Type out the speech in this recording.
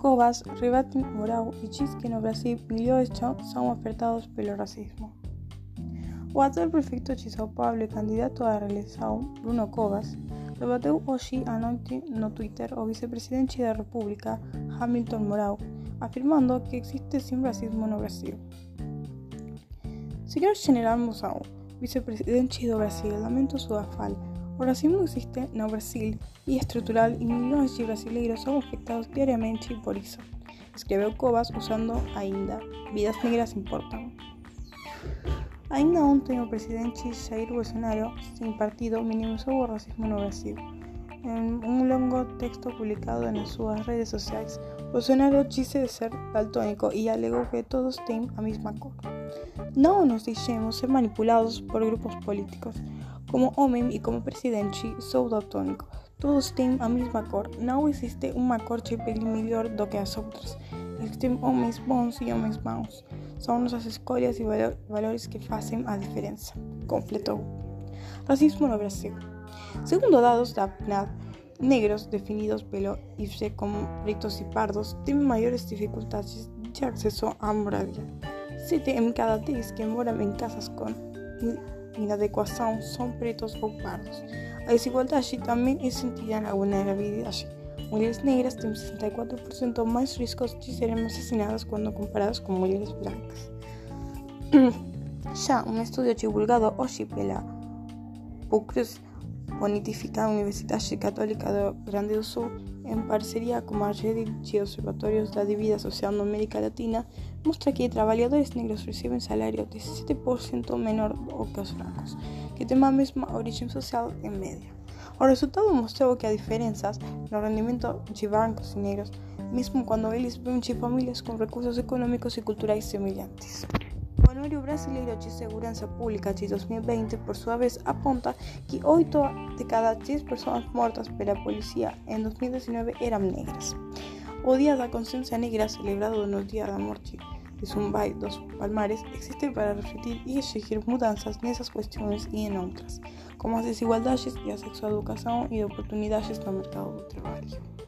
Covas rebatem moral e que no Brasil milhões são afetados pelo racismo. O atual prefeito de São Paulo e candidato à reeleição, Bruno Covas, rebateu hoje à noite no Twitter o vicepresidente da República, Hamilton Mourão, afirmando que existe sim racismo no Brasil. Senhor General Mourão, vicepresidente do Brasil, lamento sua fala. O racismo existe no Brasil e é estrutural e milhões de brasileiros são afetados diariamente por isso. Escreveu Covas usando ainda Vidas negras importam. Ainda ontem o presidente Jair Bolsonaro, sem partido, minimizou o racismo no Brasil. Em um longo texto publicado nas suas redes sociais, Bolsonaro disse ser daltônico e alegou que todos têm a mesma cor. Não nos deixemos ser manipulados por grupos políticos. Como homem e como presidente, sou daltônico. Todos têm a mesma cor. Não existe uma cor de pele melhor do que as outras. Existem homens bons e homens maus. São nossas escolhas e valores que fazem a diferença, completou. Racismo no Brasil. Segundo dados da PNAD, negros definidos pelo IFE como pretos e pardos têm maiores dificuldades de acesso à moradia. 7 em cada 10 que moram em casas com inadequação são pretos ou pardos. A desigualdade também é sentida na vulnerabilidade. Mulheres negras têm 64% mais riscos de serem assassinadas quando comparadas com mulheres brancas. Já um estudo divulgado hoje pela PUCRUS Pontificia Universidade Católica do Grande do Sul, em parceria com a rede de observatórios da Divida Social na América Latina, mostra que trabalhadores negros recebem salário 17% menor que os brancos, que têm a mesma origem social em média. O resultado mostrou que há diferenças no rendimento de brancos negros, mesmo quando eles vêm de famílias com recursos econômicos e culturais semelhantes. O Anuario Brasileiro de Segurança Pública de 2020, por sua vez, aponta que 8 de cada 10 pessoas mortas pela polícia em 2019 eram negras. O Dia da Consciência Negra, celebrado no Dia da Morte de Zumbay dos Palmares, existe para refletir e exigir mudanças nessas questões e em outras, como as desigualdades de acesso à educação e de oportunidades no mercado do trabalho.